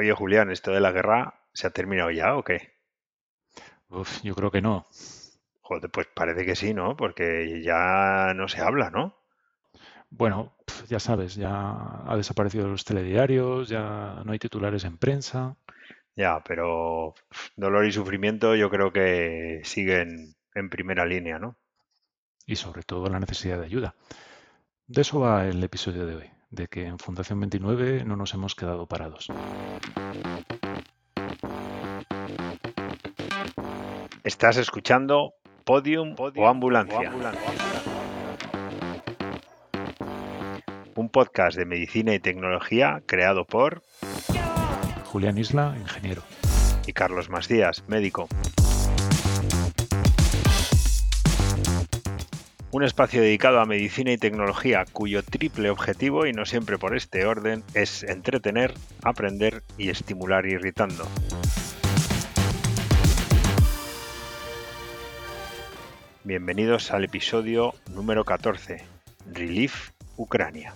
Oye, Julián, ¿esto de la guerra se ha terminado ya o qué? Uf, yo creo que no. Joder, pues parece que sí, ¿no? Porque ya no se habla, ¿no? Bueno, ya sabes, ya ha desaparecido de los telediarios, ya no hay titulares en prensa Ya, pero dolor y sufrimiento yo creo que siguen en primera línea, ¿no? y sobre todo la necesidad de ayuda. De eso va el episodio de hoy, de que en Fundación 29 no nos hemos quedado parados. Estás escuchando Podium, o Ambulancia, un podcast de medicina y tecnología creado por Julián Isla, ingeniero. y Carlos Masdías, médico. Un espacio dedicado a medicina y tecnología cuyo triple objetivo, y no siempre por este orden, es entretener, aprender y estimular irritando. Bienvenidos al episodio número 14, Relief Ucrania.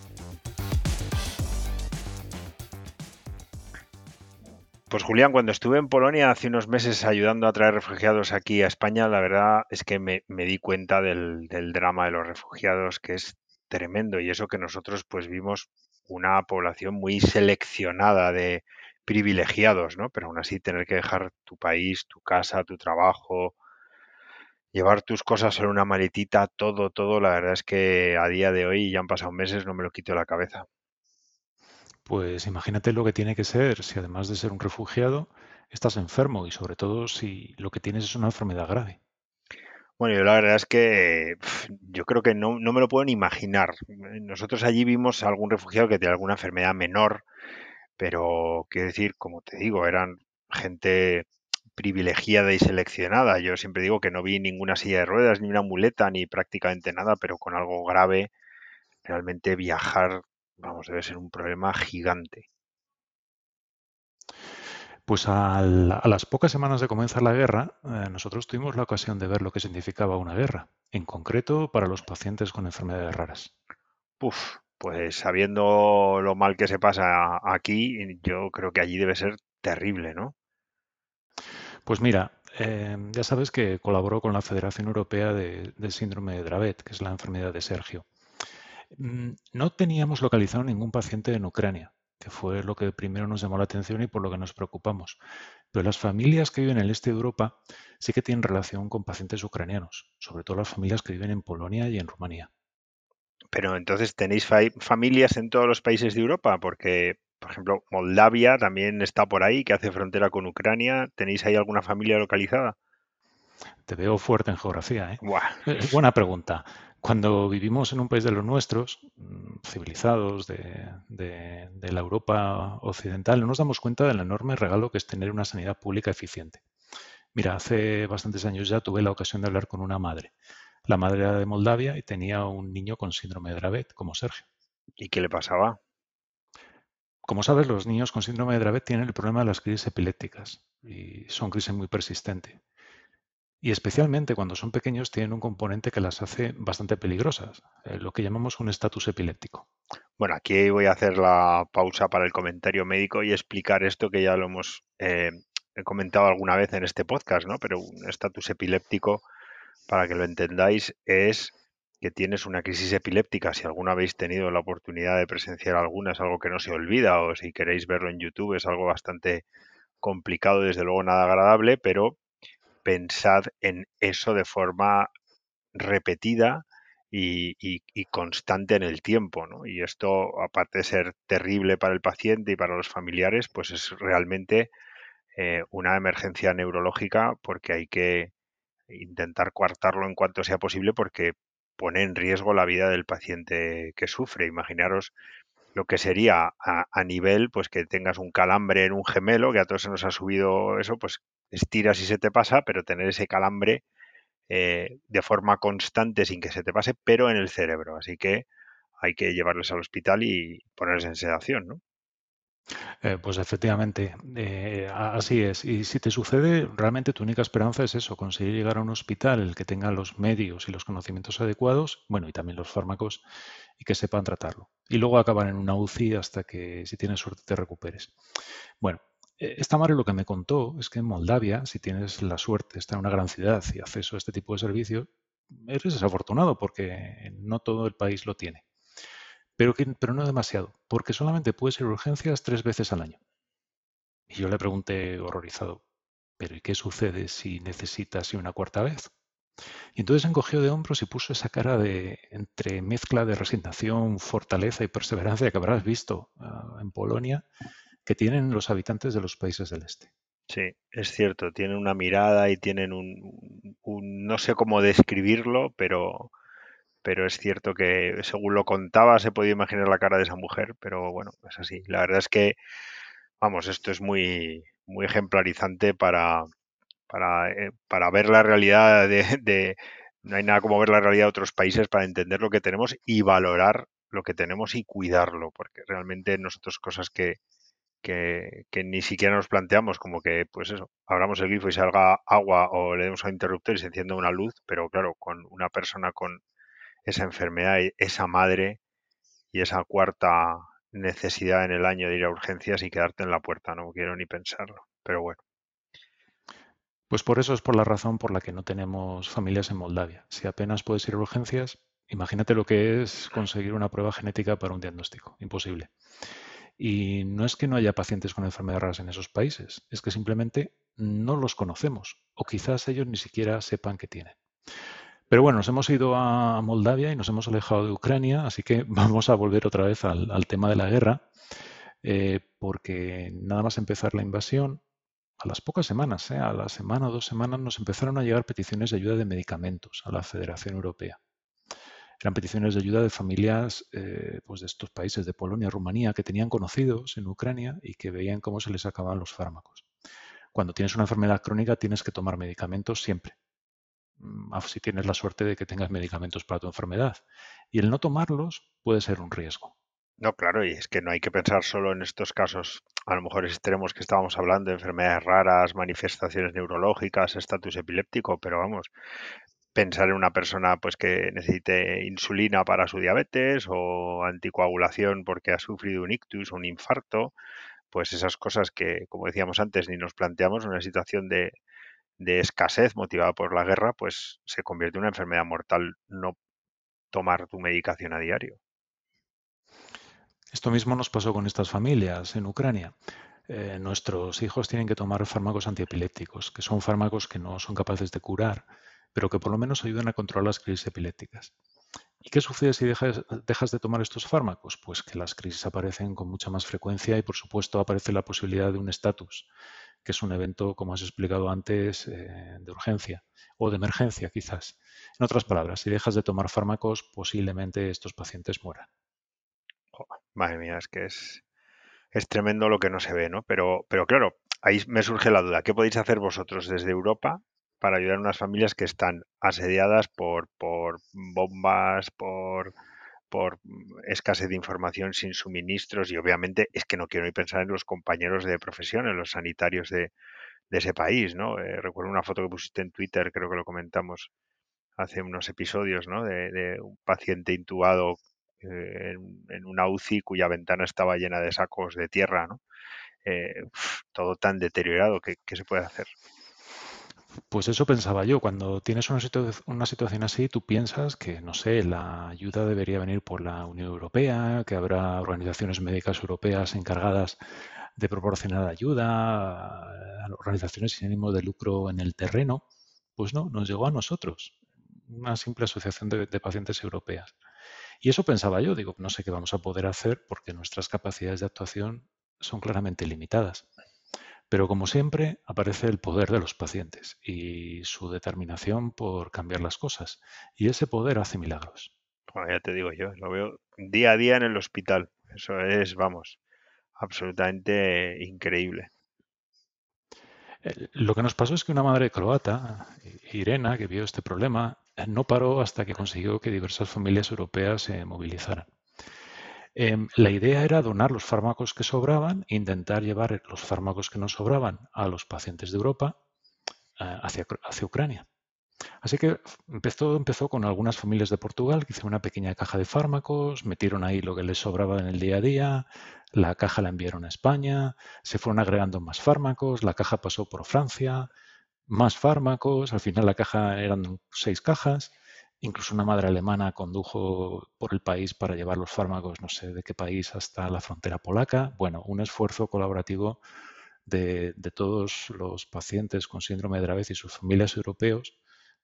Pues Julián, cuando estuve en Polonia hace unos meses ayudando a traer refugiados aquí a España, la verdad es que me, di cuenta del, del drama de los refugiados, que es tremendo, y eso que nosotros pues vimos una población muy seleccionada de privilegiados, ¿no? Pero aún así tener que dejar tu país, tu casa, tu trabajo, llevar tus cosas en una maletita, todo, todo, la verdad es que a día de hoy, ya han pasado meses, no me lo quito de la cabeza. Pues imagínate lo que tiene que ser si además de ser un refugiado, estás enfermo y sobre todo si lo que tienes es una enfermedad grave. Bueno, yo la verdad es que yo creo que no, no me lo puedo ni imaginar. Nosotros allí vimos a algún refugiado que tenía alguna enfermedad menor, pero quiero decir, como te digo, eran gente privilegiada y seleccionada. Yo siempre digo que no vi ninguna silla de ruedas, ni una muleta, ni prácticamente nada, pero con algo grave, realmente viajar, vamos, debe ser un problema gigante. Pues a las pocas semanas de comenzar la guerra, eh, nosotros tuvimos la ocasión de ver lo que significaba una guerra, en concreto para los pacientes con enfermedades raras. Uf, pues sabiendo lo mal que se pasa aquí, yo creo que allí debe ser terrible, ¿no? Pues mira, eh, ya sabes que colaboró con la Federación Europea de, Síndrome de Dravet, que es la enfermedad de Sergio. Mm, No teníamos localizado ningún paciente en Ucrania, que fue lo que primero nos llamó la atención y por lo que nos preocupamos. Pero las familias que viven en el este de Europa sí que tienen relación con pacientes ucranianos, sobre todo las familias que viven en Polonia y en Rumanía. Pero entonces tenéis fa- familias en todos los países de Europa, porque, por ejemplo, Moldavia también está por ahí, que hace frontera con Ucrania. ¿Tenéis ahí alguna familia localizada? Te veo fuerte en geografía, ¿eh? Buah, Eh, buena pregunta. Cuando vivimos en un país de los nuestros, mm, civilizados de, de- de la Europa occidental, no nos damos cuenta del enorme regalo que es tener una sanidad pública eficiente. Mira, hace bastantes años ya tuve la ocasión de hablar con una madre. La madre era de Moldavia y tenía un niño con síndrome de Dravet, como Sergio. ¿y qué le pasaba? Como sabes, los niños con síndrome de Dravet tienen el problema de las crisis epilépticas y son crisis muy persistentes. Y especialmente cuando son pequeños tienen un componente que las hace bastante peligrosas, eh, lo que llamamos un estatus epiléptico. Bueno, aquí voy a hacer la pausa para el comentario médico y explicar esto que ya lo hemos eh, comentado alguna vez en este podcast, ¿no? Pero un estatus epiléptico, para que lo entendáis, es que tienes una crisis epiléptica. Si alguna habéis tenido la oportunidad de presenciar alguna, es algo que no se olvida, o si queréis verlo en YouTube, es algo bastante complicado, desde luego nada agradable, pero pensad en eso de forma repetida y, constante en el tiempo, ¿no? Y esto, aparte de ser terrible para el paciente y para los familiares, pues es realmente eh, una emergencia neurológica porque hay que intentar coartarlo en cuanto sea posible porque pone en riesgo la vida del paciente que sufre. Imaginaros lo que sería a, a nivel, pues que tengas un calambre en un gemelo, que a todos se nos ha subido eso, pues estiras y se te pasa, pero tener ese calambre eh, de forma constante sin que se te pase, pero en el cerebro. Así que hay que llevarles al hospital y ponerles en sedación, ¿no? Eh, pues efectivamente, eh, así es. Y si te sucede, realmente tu única esperanza es eso, conseguir llegar a un hospital el que tenga los medios y los conocimientos adecuados, bueno, y también los fármacos, y que sepan tratarlo. Y luego acabar en una UCI hasta que, si tienes suerte, te recuperes. Bueno, esta madre lo que me contó es que en Moldavia, si tienes la suerte de estar en una gran ciudad y acceso a este tipo de servicios, eres desafortunado porque no todo el país lo tiene. Pero, pero no demasiado, porque solamente puedes ir a urgencias tres veces al año. Y yo le pregunté horrorizado, ¿pero y qué sucede si necesitas una cuarta vez? Y entonces encogió de hombros y puso esa cara de entre mezcla de resignación, fortaleza y perseverancia que habrás visto ah, en Polonia que tienen los habitantes de los países del este. Sí, es cierto, tienen una mirada y tienen un, no sé cómo describirlo, pero, pero es cierto que según lo contaba se podía imaginar la cara de esa mujer, pero bueno, es así. La verdad es que, vamos, esto es muy, muy ejemplarizante para, para, eh, para ver la realidad de, no hay nada como ver la realidad de otros países para entender lo que tenemos y valorar lo que tenemos y cuidarlo, porque realmente nosotros cosas que, que, ni siquiera nos planteamos, como que, pues eso, abramos el grifo y salga agua o le demos a interruptor y se encienda una luz, pero claro, con una persona con esa enfermedad, esa madre y esa cuarta necesidad en el año de ir a urgencias y quedarte en la puerta, no quiero ni pensarlo, pero bueno. Pues por eso es por la razón por la que no tenemos familias en Moldavia. Si apenas puedes ir a urgencias, imagínate lo que es conseguir una prueba genética para un diagnóstico. Imposible. Y no es que no haya pacientes con enfermedades raras en esos países, es que simplemente no los conocemos o quizás ellos ni siquiera sepan que tienen. Pero bueno, nos hemos ido a Moldavia y nos hemos alejado de Ucrania, así que vamos a volver otra vez al, tema de la guerra, eh, porque nada más empezar la invasión, a las pocas semanas, eh, a la semana o dos semanas, nos empezaron a llegar peticiones de ayuda de medicamentos a la Federación Europea. Eran peticiones de ayuda de familias eh, pues de estos países, de Polonia, Rumanía, que tenían conocidos en Ucrania y que veían cómo se les acababan los fármacos. Cuando tienes una enfermedad crónica tienes que tomar medicamentos siempre. Mm, si tienes la suerte de que tengas medicamentos para tu enfermedad. Y el no tomarlos puede ser un riesgo. No, claro, y es que no hay que pensar solo en estos casos, a lo mejor extremos que estábamos hablando, enfermedades raras, manifestaciones neurológicas, estatus epiléptico, pero vamos, pensar en una persona pues que necesite insulina para su diabetes o anticoagulación porque ha sufrido un ictus o un infarto, pues esas cosas que, como decíamos antes, ni nos planteamos en una situación de, escasez motivada por la guerra, pues se convierte en una enfermedad mortal no tomar tu medicación a diario. Esto mismo nos pasó con estas familias en Ucrania. Eh, nuestros hijos tienen que tomar fármacos antiepilépticos, que son fármacos que no son capaces de curar, pero que por lo menos ayudan a controlar las crisis epilépticas. ¿Y qué sucede si dejas, dejas, de tomar estos fármacos? Pues que las crisis aparecen con mucha más frecuencia y por supuesto aparece la posibilidad de un estatus, que es un evento, como has explicado antes, eh, de urgencia o de emergencia quizás. En otras palabras, si dejas de tomar fármacos, posiblemente estos pacientes mueran. Madre mía, es que es, es tremendo lo que no se ve, ¿no? Pero, pero claro, ahí me surge la duda. ¿Qué podéis hacer vosotros desde Europa para ayudar a unas familias que están asediadas por, por bombas, por, por escasez de información, sin suministros y obviamente es que no quiero ni pensar en los compañeros de profesión, en los sanitarios de, de ese país, ¿no? Eh, recuerdo una foto que pusiste en Twitter, creo que lo comentamos hace unos episodios, ¿no? De, un paciente intubado eh, en, una UCI cuya ventana estaba llena de sacos de tierra, ¿no? Eh, todo tan deteriorado, ¿qué, se puede hacer? Pues eso pensaba yo. Cuando tienes una, una, situación así, tú piensas que, no sé, la ayuda debería venir por la Unión Europea, que habrá organizaciones médicas europeas encargadas de proporcionar ayuda, organizaciones sin ánimo de lucro en el terreno. Pues no, nos llegó a nosotros, una simple asociación de pacientes europeas. Y eso pensaba yo, digo, no sé qué vamos a poder hacer porque nuestras capacidades de actuación son claramente limitadas. Pero como siempre, aparece el poder de los pacientes y su determinación por cambiar las cosas. Y ese poder hace milagros. Bueno, ya te digo yo, lo veo día a día en el hospital. Eso es, vamos, absolutamente increíble. Eh, lo que nos pasó es que una madre croata, Irena, que vio este problema, no paró hasta que consiguió que diversas familias europeas se movilizaran. Em, la idea era donar los fármacos que sobraban intentar llevar los fármacos que no sobraban a los pacientes de Europa eh, hacia, hacia Ucrania. Así que empezó, empezó con algunas familias de Portugal que hicieron una pequeña caja de fármacos, metieron ahí lo que les sobraba en el día a día, la caja la enviaron a España, se fueron agregando más fármacos, la caja pasó por Francia, más fármacos, al final la caja eran seis cajas, incluso una madre alemana condujo por el país para llevar los fármacos, no sé de qué país, hasta la frontera polaca. Bueno, un esfuerzo colaborativo de, todos los pacientes con síndrome de Dravet y sus familias europeos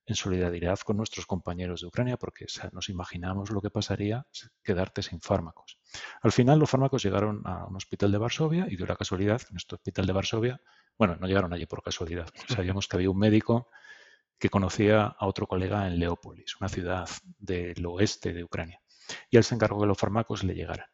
en solidaridad con nuestros compañeros de Ucrania, porque nos imaginamos lo que pasaría quedarte sin fármacos. Al final los fármacos llegaron a un hospital de Varsovia y dio la casualidad en este hospital de Varsovia, bueno, no llegaron allí por casualidad, sabíamos que había un médico que conocía a otro colega en Leópolis, una ciudad del oeste de Ucrania, y él se encargó que los fármacos le llegaran.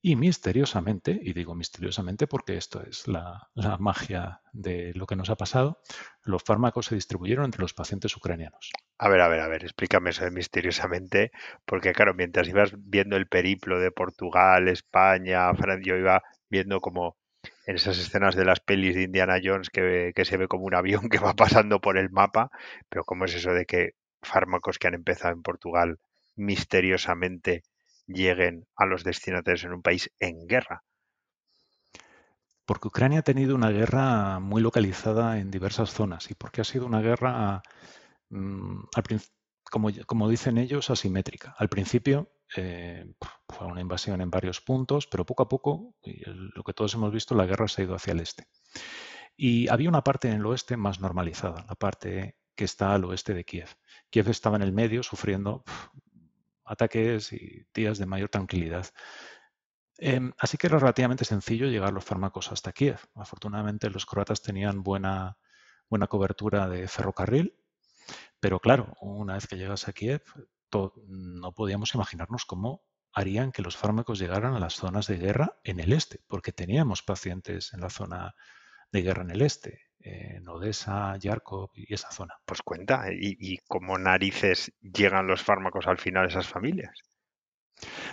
Y misteriosamente, y digo misteriosamente porque esto es la, magia de lo que nos ha pasado, los fármacos se distribuyeron entre los pacientes ucranianos. A ver, a ver, a ver, explícame eso de misteriosamente, porque claro, mientras ibas viendo el periplo de Portugal, España, Francia, yo iba viendo como en esas escenas de las pelis de Indiana Jones que, que se ve como un avión que va pasando por el mapa, pero ¿cómo es eso de que fármacos que han empezado en Portugal misteriosamente lleguen a los destinatarios en un país en guerra. Porque Ucrania ha tenido una guerra muy localizada en diversas zonas y porque ha sido una guerra, mm, como, como, dicen ellos, asimétrica. Al principio eh, invasión en varios puntos, pero poco a poco, lo que todos hemos visto, la guerra se ha ido hacia el este. Y había una parte en el oeste más normalizada, la parte que está al oeste de Kiev. Kiev estaba en el medio sufriendo ataques y días de mayor tranquilidad. Em, así que era relativamente sencillo llegar los fármacos hasta Kiev. Afortunadamente los croatas tenían buena, buena cobertura de ferrocarril, pero claro, una vez que llegas a Kiev, no podíamos imaginarnos cómo harían que los fármacos llegaran a las zonas de guerra en el este, porque teníamos pacientes en la zona de guerra en el este en Odessa, Yarkov y esa zona. Pues cuenta, ¿y, cómo narices llegan los fármacos al final a esas familias?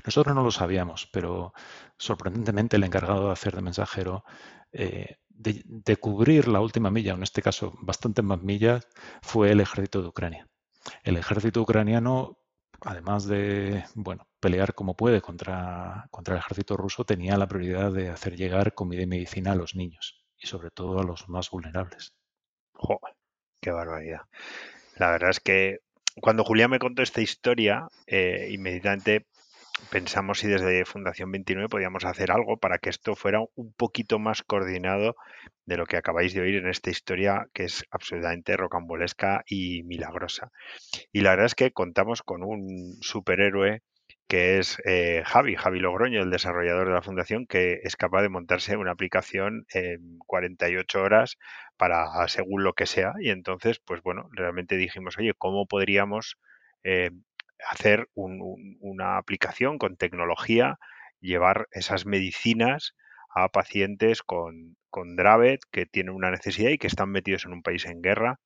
Nosotros no lo sabíamos, pero sorprendentemente el encargado de hacer de mensajero, eh, de, cubrir la última milla, en este caso bastante más millas, fue el ejército de Ucrania. El ejército ucraniano, además de bueno, pelear como puede contra, contra el ejército ruso, tenía la prioridad de hacer llegar comida y medicina a los niños y sobre todo a los más vulnerables. Joder, qué barbaridad. La verdad es que cuando Julián me contó esta historia, eh, inmediatamente pensamos si desde Fundación 29 podíamos hacer algo para que esto fuera un poquito más coordinado de lo que acabáis de oír en esta historia que es absolutamente rocambolesca y milagrosa. Y la verdad es que contamos con un superhéroe que es eh, Javi, Javi Logroño, el desarrollador de la fundación, que es capaz de montarse una aplicación en 48 horas para según lo que sea. Y entonces, pues bueno, realmente dijimos, oye, ¿cómo podríamos eh, hacer una aplicación con tecnología, llevar esas medicinas a pacientes con, con Dravet que tienen una necesidad y que están metidos en un país en guerra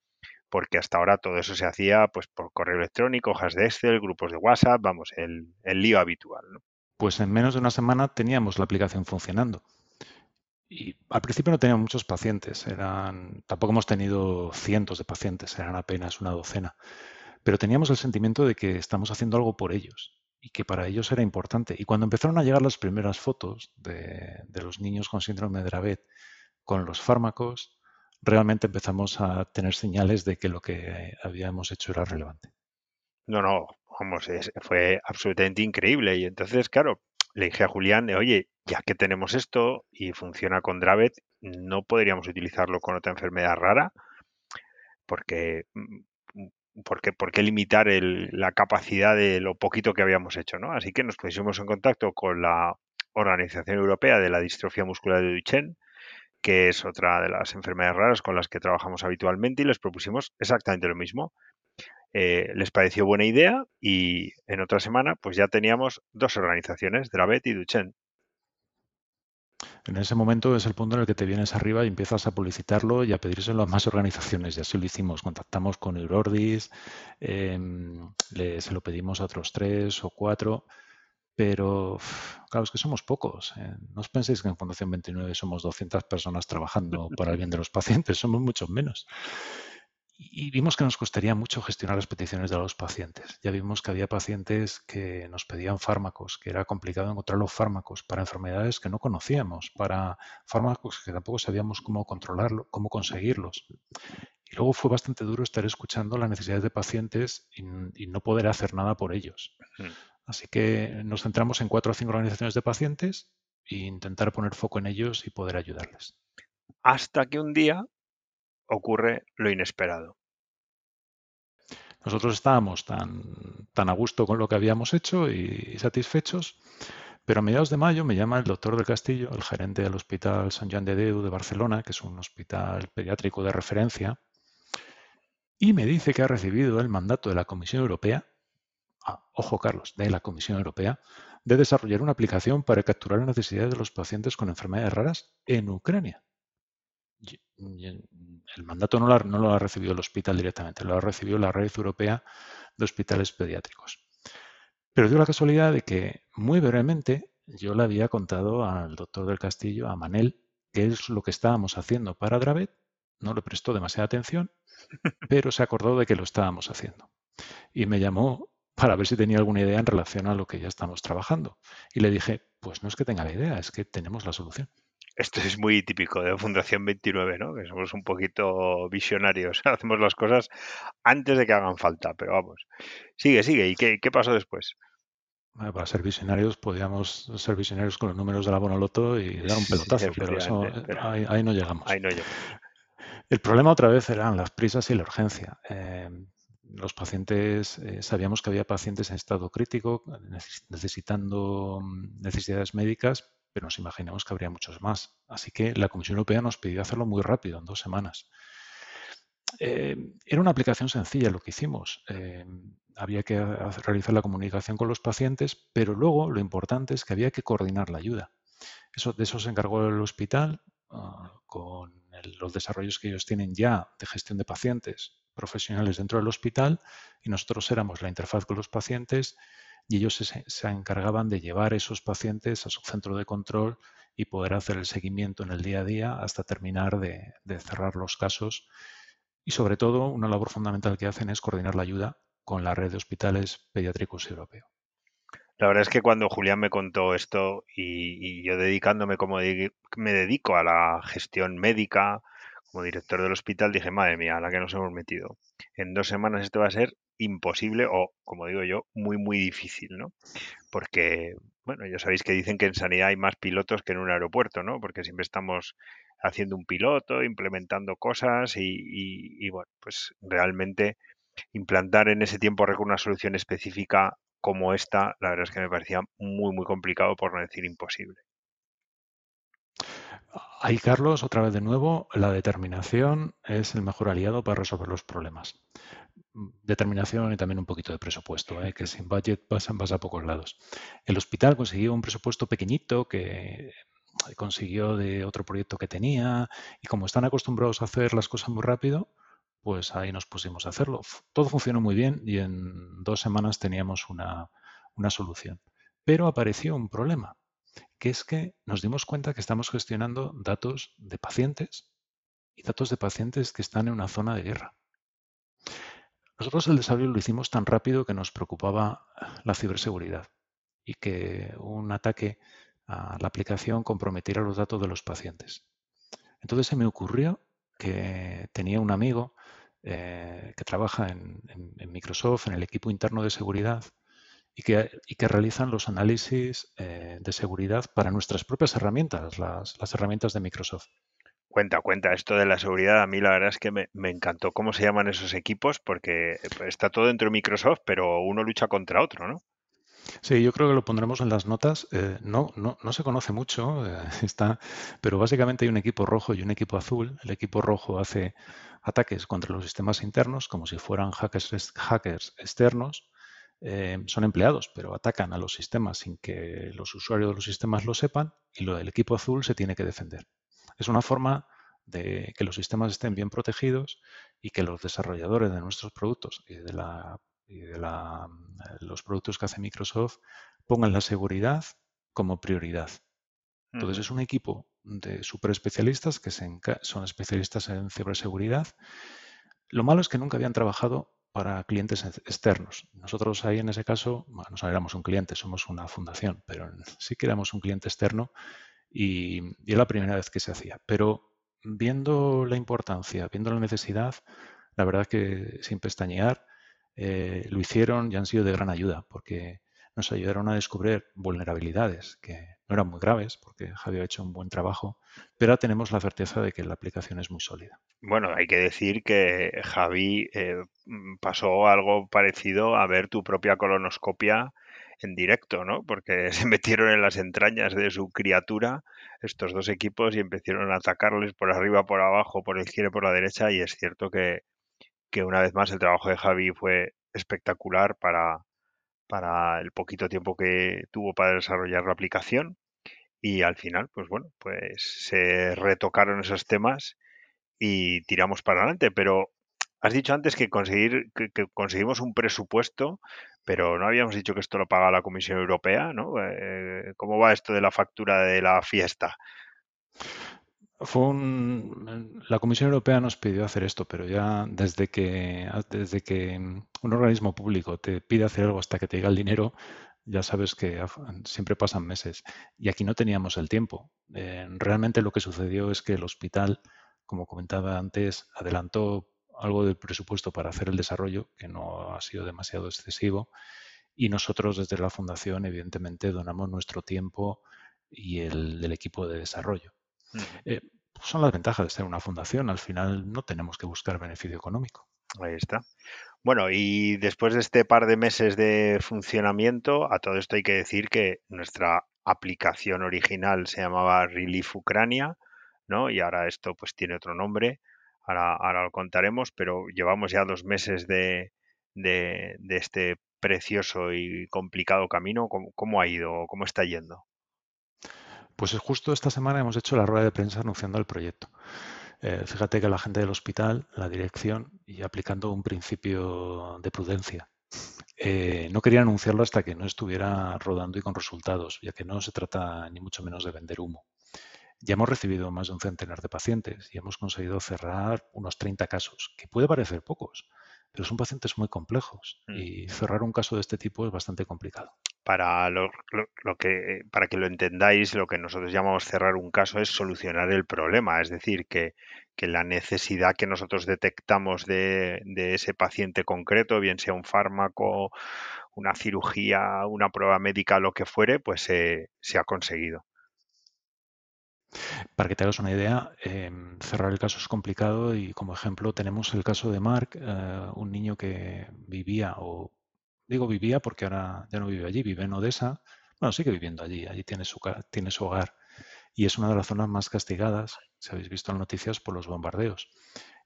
porque hasta ahora todo eso se hacía pues por correo electrónico, hojas de Excel, grupos de WhatsApp, vamos, el, lío habitual. Pues en menos de una semana teníamos la aplicación funcionando. Y al principio no teníamos muchos pacientes, eran, tampoco hemos tenido cientos de pacientes, eran apenas una docena. Pero teníamos el sentimiento de que estamos haciendo algo por ellos y que para ellos era importante. Y cuando empezaron a llegar las primeras fotos de, los niños con síndrome de Dravet con los fármacos, realmente empezamos a tener señales de que lo que habíamos hecho era relevante. No, no, vamos, fue absolutamente increíble. Y entonces, claro, le dije a Julián, oye, ya que tenemos esto y funciona con Dravet, ¿no podríamos utilizarlo con otra enfermedad rara? Porque, ¿por qué limitar la capacidad de lo poquito que habíamos hecho? ¿no? Así que nos pusimos en contacto con la Organización Europea de la Distrofia Muscular de Duchenne, que es otra de las enfermedades raras con las que trabajamos habitualmente y les propusimos exactamente lo mismo. Eh, les pareció buena idea y en otra semana pues ya teníamos dos organizaciones, Dravet y Duchenne. En ese momento es el punto en el que te vienes arriba y empiezas a publicitarlo y a pedírselo a más organizaciones. Y así lo hicimos. Contactamos con Eurordis, em, se lo pedimos a otros tres o cuatro pero, claro, es que somos pocos. ¿eh? No os penséis que en Fundación 29 somos 200 personas trabajando para el bien de los pacientes, somos muchos menos. Y vimos que nos costaría mucho gestionar las peticiones de los pacientes. Ya vimos que había pacientes que nos pedían fármacos, que era complicado encontrar los fármacos para enfermedades que no conocíamos, para fármacos que tampoco sabíamos cómo controlarlo, cómo conseguirlos. Y luego fue bastante duro estar escuchando las necesidades de pacientes y, no poder hacer nada por ellos. Así que nos centramos en cuatro o cinco organizaciones de pacientes e intentar poner foco en ellos y poder ayudarles. Hasta que un día ocurre lo inesperado. Nosotros estábamos tan, tan a gusto con lo que habíamos hecho y satisfechos, pero a mediados de mayo me llama el doctor del Castillo, el gerente del Hospital Sant Joan de Déu de Barcelona, que es un hospital pediátrico de referencia, y me dice que ha recibido el mandato de la Comisión Europea, ah, ojo Carlos, de la Comisión Europea, de desarrollar una aplicación para capturar las necesidades de los pacientes con enfermedades raras en Ucrania el mandato no, lo ha recibido el hospital directamente, lo ha recibido la Red Europea de Hospitales Pediátricos. Pero dio la casualidad de que muy brevemente yo le había contado al doctor del Castillo, a Manel, qué es lo que estábamos haciendo para Dravet. No le prestó demasiada atención, pero se acordó de que lo estábamos haciendo. Y me llamó para ver si tenía alguna idea en relación a lo que ya estamos trabajando. Y le dije, pues no es que tenga la idea, es que tenemos la solución. Esto es muy típico de Fundación 29, ¿no? Que somos un poquito visionarios. Hacemos las cosas antes de que hagan falta, pero vamos. Sigue, sigue. ¿Y qué, pasó después? para ser visionarios, podíamos ser visionarios con los números de la Bonoloto y dar un pelotazo, pero, eso, ahí, no llegamos. Ahí no llegamos. El problema otra vez eran las prisas y la urgencia. Eh, los pacientes, eh, sabíamos que había pacientes en estado crítico, necesitando mm, necesidades médicas, pero nos imaginamos que habría muchos más. Así que la Comisión Europea nos pidió hacerlo muy rápido, en dos semanas. Eh, era una aplicación sencilla lo que hicimos. Eh, había que realizar la comunicación con los pacientes, pero luego lo importante es que había que coordinar la ayuda. Eso, de eso se encargó el hospital ah, con los desarrollos que ellos tienen ya de gestión de pacientes profesionales dentro del hospital y nosotros éramos la interfaz con los pacientes y ellos se, encargaban de llevar esos pacientes a su centro de control y poder hacer el seguimiento en el día a día hasta terminar de, cerrar los casos. Y sobre todo, una labor fundamental que hacen es coordinar la ayuda con la red de hospitales pediátricos europeo. La verdad es que cuando Julián me contó esto y, yo dedicándome como me dedico a la gestión médica, como director del hospital, dije, madre mía, a la que nos hemos metido. En dos semanas esto va a ser imposible o, como digo yo, muy, muy difícil, ¿no? Porque, bueno, ya sabéis que dicen que en sanidad hay más pilotos que en un aeropuerto, ¿no? Porque siempre estamos haciendo un piloto, implementando cosas y, bueno, pues realmente implantar en ese tiempo récord una solución específica como esta, la verdad es que me parecía muy, muy complicado, por no decir imposible. Ahí, Carlos, otra vez de nuevo, la determinación es el mejor aliado para resolver los problemas determinación y también un poquito de presupuesto, ¿eh? que sin budget vas, a pocos lados. El hospital consiguió un presupuesto pequeñito que consiguió de otro proyecto que tenía y como están acostumbrados a hacer las cosas muy rápido, pues ahí nos pusimos a hacerlo. Todo funcionó muy bien y en dos semanas teníamos una, una solución. Pero apareció un problema, que es que nos dimos cuenta que estamos gestionando datos de pacientes y datos de pacientes que están en una zona de guerra. Nosotros el desarrollo lo hicimos tan rápido que nos preocupaba la ciberseguridad y que un ataque a la aplicación comprometiera los datos de los pacientes. Entonces se me ocurrió que tenía un amigo eh, que trabaja en, Microsoft, en el equipo interno de seguridad, y que, realizan los análisis eh, de seguridad para nuestras propias herramientas, las herramientas de Microsoft. Cuenta, cuenta, esto de la seguridad, a mí la verdad es que me, encantó cómo se llaman esos equipos, porque está todo dentro de Microsoft, pero uno lucha contra otro, ¿no? Sí, yo creo que lo pondremos en las notas. Eh, no, no, no, se conoce mucho, eh, está, pero básicamente hay un equipo rojo y un equipo azul. El equipo rojo hace ataques contra los sistemas internos como si fueran hackers, hackers externos. Eh, son empleados, pero atacan a los sistemas sin que los usuarios de los sistemas lo sepan y lo del equipo azul se tiene que defender. Es una forma de que los sistemas estén bien protegidos y que los desarrolladores de nuestros productos y de, los productos que hace Microsoft pongan la seguridad como prioridad. Entonces es un equipo de super especialistas que son especialistas en ciberseguridad Lo malo es que nunca habían trabajado para clientes externos. Nosotros ahí en ese caso, bueno, no éramos un cliente, somos una fundación, pero sí que éramos un cliente externo y, y es la primera vez que se hacía. Pero viendo la importancia, viendo la necesidad, la verdad que sin pestañear, eh, lo hicieron y han sido de gran ayuda, porque nos ayudaron a descubrir vulnerabilidades que no eran muy graves, porque Javier ha hecho un buen trabajo, pero tenemos la certeza de que la aplicación es muy sólida. Bueno, hay que decir que Javi eh, pasó algo parecido a ver tu propia colonoscopia en directo, ¿no? Porque se metieron en las entrañas de su criatura estos dos equipos y empezaron a atacarles por arriba, por abajo, por la izquierda por la derecha. Y es cierto que, que una vez más el trabajo de Javi fue espectacular para, para el poquito tiempo que tuvo para desarrollar la aplicación. Y al final, pues bueno, pues se retocaron esos temas y tiramos para adelante, pero has dicho antes que conseguir que, conseguimos un presupuesto, pero no habíamos dicho que esto lo paga la Comisión Europea, ¿no? Eh, ¿Cómo va esto de la factura de la fiesta? Fue un, la Comisión Europea nos pidió hacer esto, pero ya desde que, desde que un organismo público te pide hacer algo hasta que te llega el dinero, ya sabes que siempre pasan meses. Y aquí no teníamos el tiempo. Eh, realmente lo que sucedió es que el hospital, como comentaba antes, adelantó algo del presupuesto para hacer el desarrollo, que no ha sido demasiado excesivo, y nosotros desde la Fundación, evidentemente, donamos nuestro tiempo y el del equipo de desarrollo. Eh, son las ventajas de ser una fundación. Al final no tenemos que buscar beneficio económico. Ahí está. Bueno, y después de este par de meses de funcionamiento, a todo esto hay que decir que nuestra aplicación original se llamaba Relief Ucrania, ¿no? Y ahora esto pues tiene otro nombre, ahora, ahora lo contaremos, pero llevamos ya dos meses de, de, este precioso y complicado camino. ¿Cómo, ¿Cómo, ha ido? ¿Cómo está yendo? Pues justo esta semana hemos hecho la rueda de prensa anunciando el proyecto. Eh, fíjate que la gente del hospital, la dirección, y aplicando un principio de prudencia, eh, no quería anunciarlo hasta que no estuviera rodando y con resultados, ya que no se trata ni mucho menos de vender humo. Ya hemos recibido más de un centenar de pacientes y hemos conseguido cerrar unos 30 casos, que puede parecer pocos, pero son pacientes muy complejos mm. y cerrar un caso de este tipo es bastante complicado para lo, que para que lo entendáis, lo que nosotros llamamos cerrar un caso es solucionar el problema, es decir, que, la necesidad que nosotros detectamos de, ese paciente concreto, bien sea un fármaco, una cirugía, una prueba médica, lo que fuere, pues se ha conseguido. Para que te hagas una idea, em, cerrar el caso es complicado y como ejemplo tenemos el caso de Mark, eh, un niño que vivía o Digo vivía porque ahora ya no vive allí, vive en Odessa. Bueno, sigue viviendo allí, allí tiene su, tiene su hogar. Y es una de las zonas más castigadas, si habéis visto en noticias, por los bombardeos.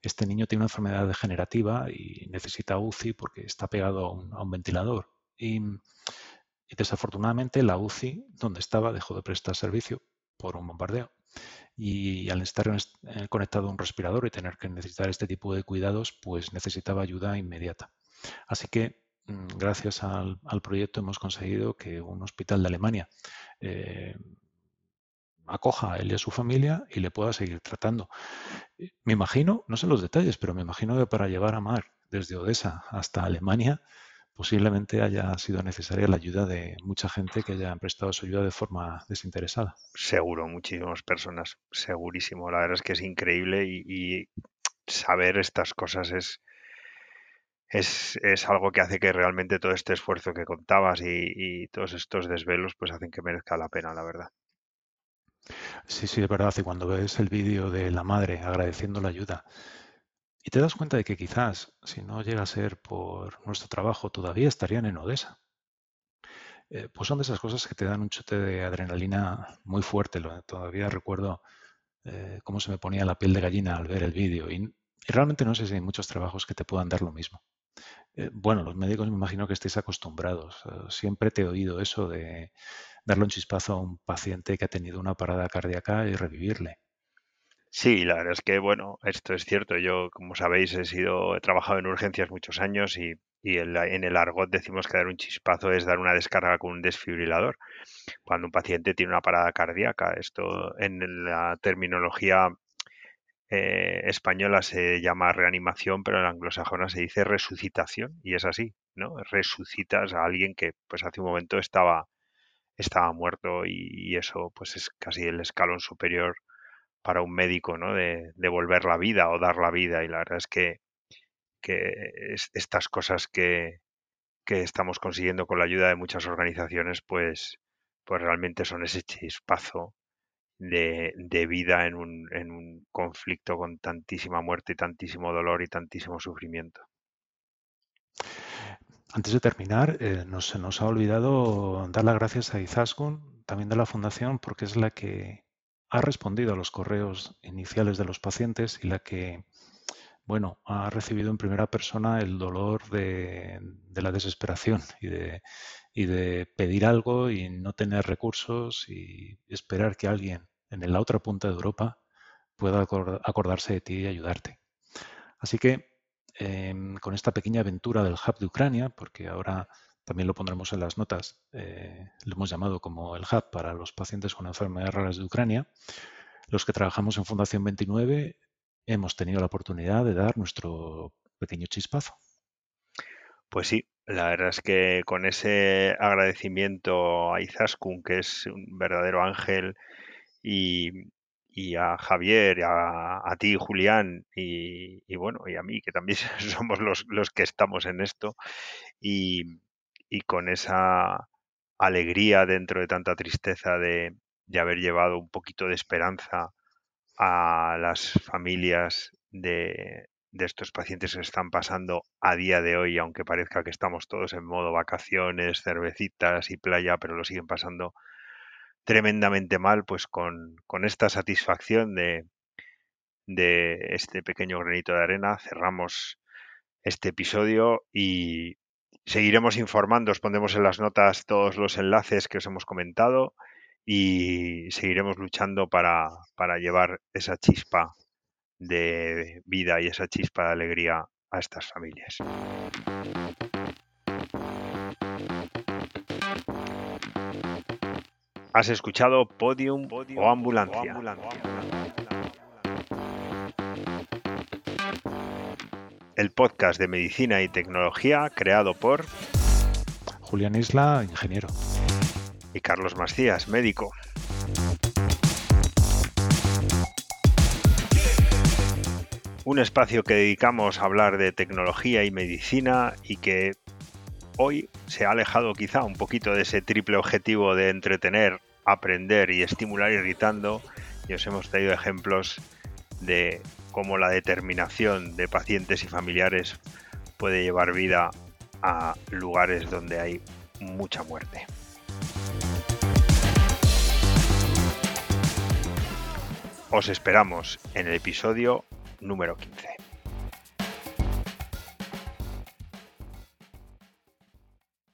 Este niño tiene una enfermedad degenerativa y necesita UCI porque está pegado a un, ventilador. Y, y, desafortunadamente la UCI, donde estaba, dejó de prestar servicio por un bombardeo. Y al estar eh, conectado a un respirador y tener que necesitar este tipo de cuidados, pues necesitaba ayuda inmediata. Así que Mm, gracias al, proyecto hemos conseguido que un hospital de Alemania eh, acoja a él y a su familia y le pueda seguir tratando. Eh, me imagino, no sé los detalles, pero me imagino que para llevar a Mar desde Odessa hasta Alemania posiblemente haya sido necesaria la ayuda de mucha gente que haya prestado su ayuda de forma desinteresada. Seguro, muchísimas personas, segurísimo. La verdad es que es increíble y saber estas cosas es, es, es, algo que hace que realmente todo este esfuerzo que contabas y, todos estos desvelos pues hacen que merezca la pena, la verdad. Sí, sí, es verdad. Y cuando ves el vídeo de la madre agradeciendo la ayuda y te das cuenta de que quizás si no llega a ser por nuestro trabajo todavía estarían en Odessa. Eh, pues son de esas cosas que te dan un chute de adrenalina muy fuerte. Todavía recuerdo eh, cómo se me ponía la piel de gallina al ver el vídeo y, realmente no sé si hay muchos trabajos que te puedan dar lo mismo. Eh, bueno, los médicos me imagino que estéis acostumbrados. Siempre te he oído eso de darle un chispazo a un paciente que ha tenido una parada cardíaca y revivirle. Sí, la verdad es que, bueno, esto es cierto. Yo, como sabéis, he sido, he trabajado en urgencias muchos años y, en el argot decimos que dar un chispazo es dar una descarga con un desfibrilador. Cuando un paciente tiene una parada cardíaca, esto en la terminología eh, española se llama reanimación, pero en la anglosajona se dice resucitación y es así, ¿no? Resucitas a alguien que pues hace un momento estaba, estaba muerto y, eso pues es casi el escalón superior para un médico, ¿no? De devolver la vida o dar la vida y la verdad es que, que estas cosas que, que estamos consiguiendo con la ayuda de muchas organizaciones pues, pues realmente son ese chispazo de, vida en un, en un conflicto con tantísima muerte y tantísimo dolor y tantísimo sufrimiento. Antes de terminar, eh, nos, nos ha olvidado dar las gracias a Izaskun, también de la Fundación, porque es la que ha respondido a los correos iniciales de los pacientes y la que, bueno, ha recibido en primera persona el dolor de, la desesperación y de, y de pedir algo y no tener recursos y esperar que alguien en la otra punta de Europa pueda acordarse de ti y ayudarte. Así que em, con esta pequeña aventura del Hub de Ucrania, porque ahora también lo pondremos en las notas, eh, lo hemos llamado como el Hub para los pacientes con enfermedades raras de Ucrania, los que trabajamos en Fundación 29 hemos tenido la oportunidad de dar nuestro pequeño chispazo. Pues sí, la verdad es que con ese agradecimiento a Izaskun, que es un verdadero ángel y, a Javier, a, a ti, Julián, y, bueno, y a mí, que también somos los, los que estamos en esto, y, y, con esa alegría dentro de tanta tristeza de, de haber llevado un poquito de esperanza a las familias de, de estos pacientes que están pasando a día de hoy, aunque parezca que estamos todos en modo vacaciones, cervecitas y playa, pero lo siguen pasando tremendamente mal, pues con, esta satisfacción de, de este pequeño granito de arena cerramos este episodio y seguiremos informando, os pondremos en las notas todos los enlaces que os hemos comentado y seguiremos luchando para, para llevar esa chispa de vida y esa chispa de alegría a estas familias. Has escuchado Podium, o Ambulancia. El podcast de medicina y tecnología creado por Julián Isla, ingeniero. Y Carlos Macías, médico. Un espacio que dedicamos a hablar de tecnología y medicina y que hoy se ha alejado quizá un poquito de ese triple objetivo de entretener, aprender y estimular irritando y os hemos traído ejemplos de cómo la determinación de pacientes y familiares puede llevar vida a lugares donde hay mucha muerte. Os esperamos en el episodio número 15.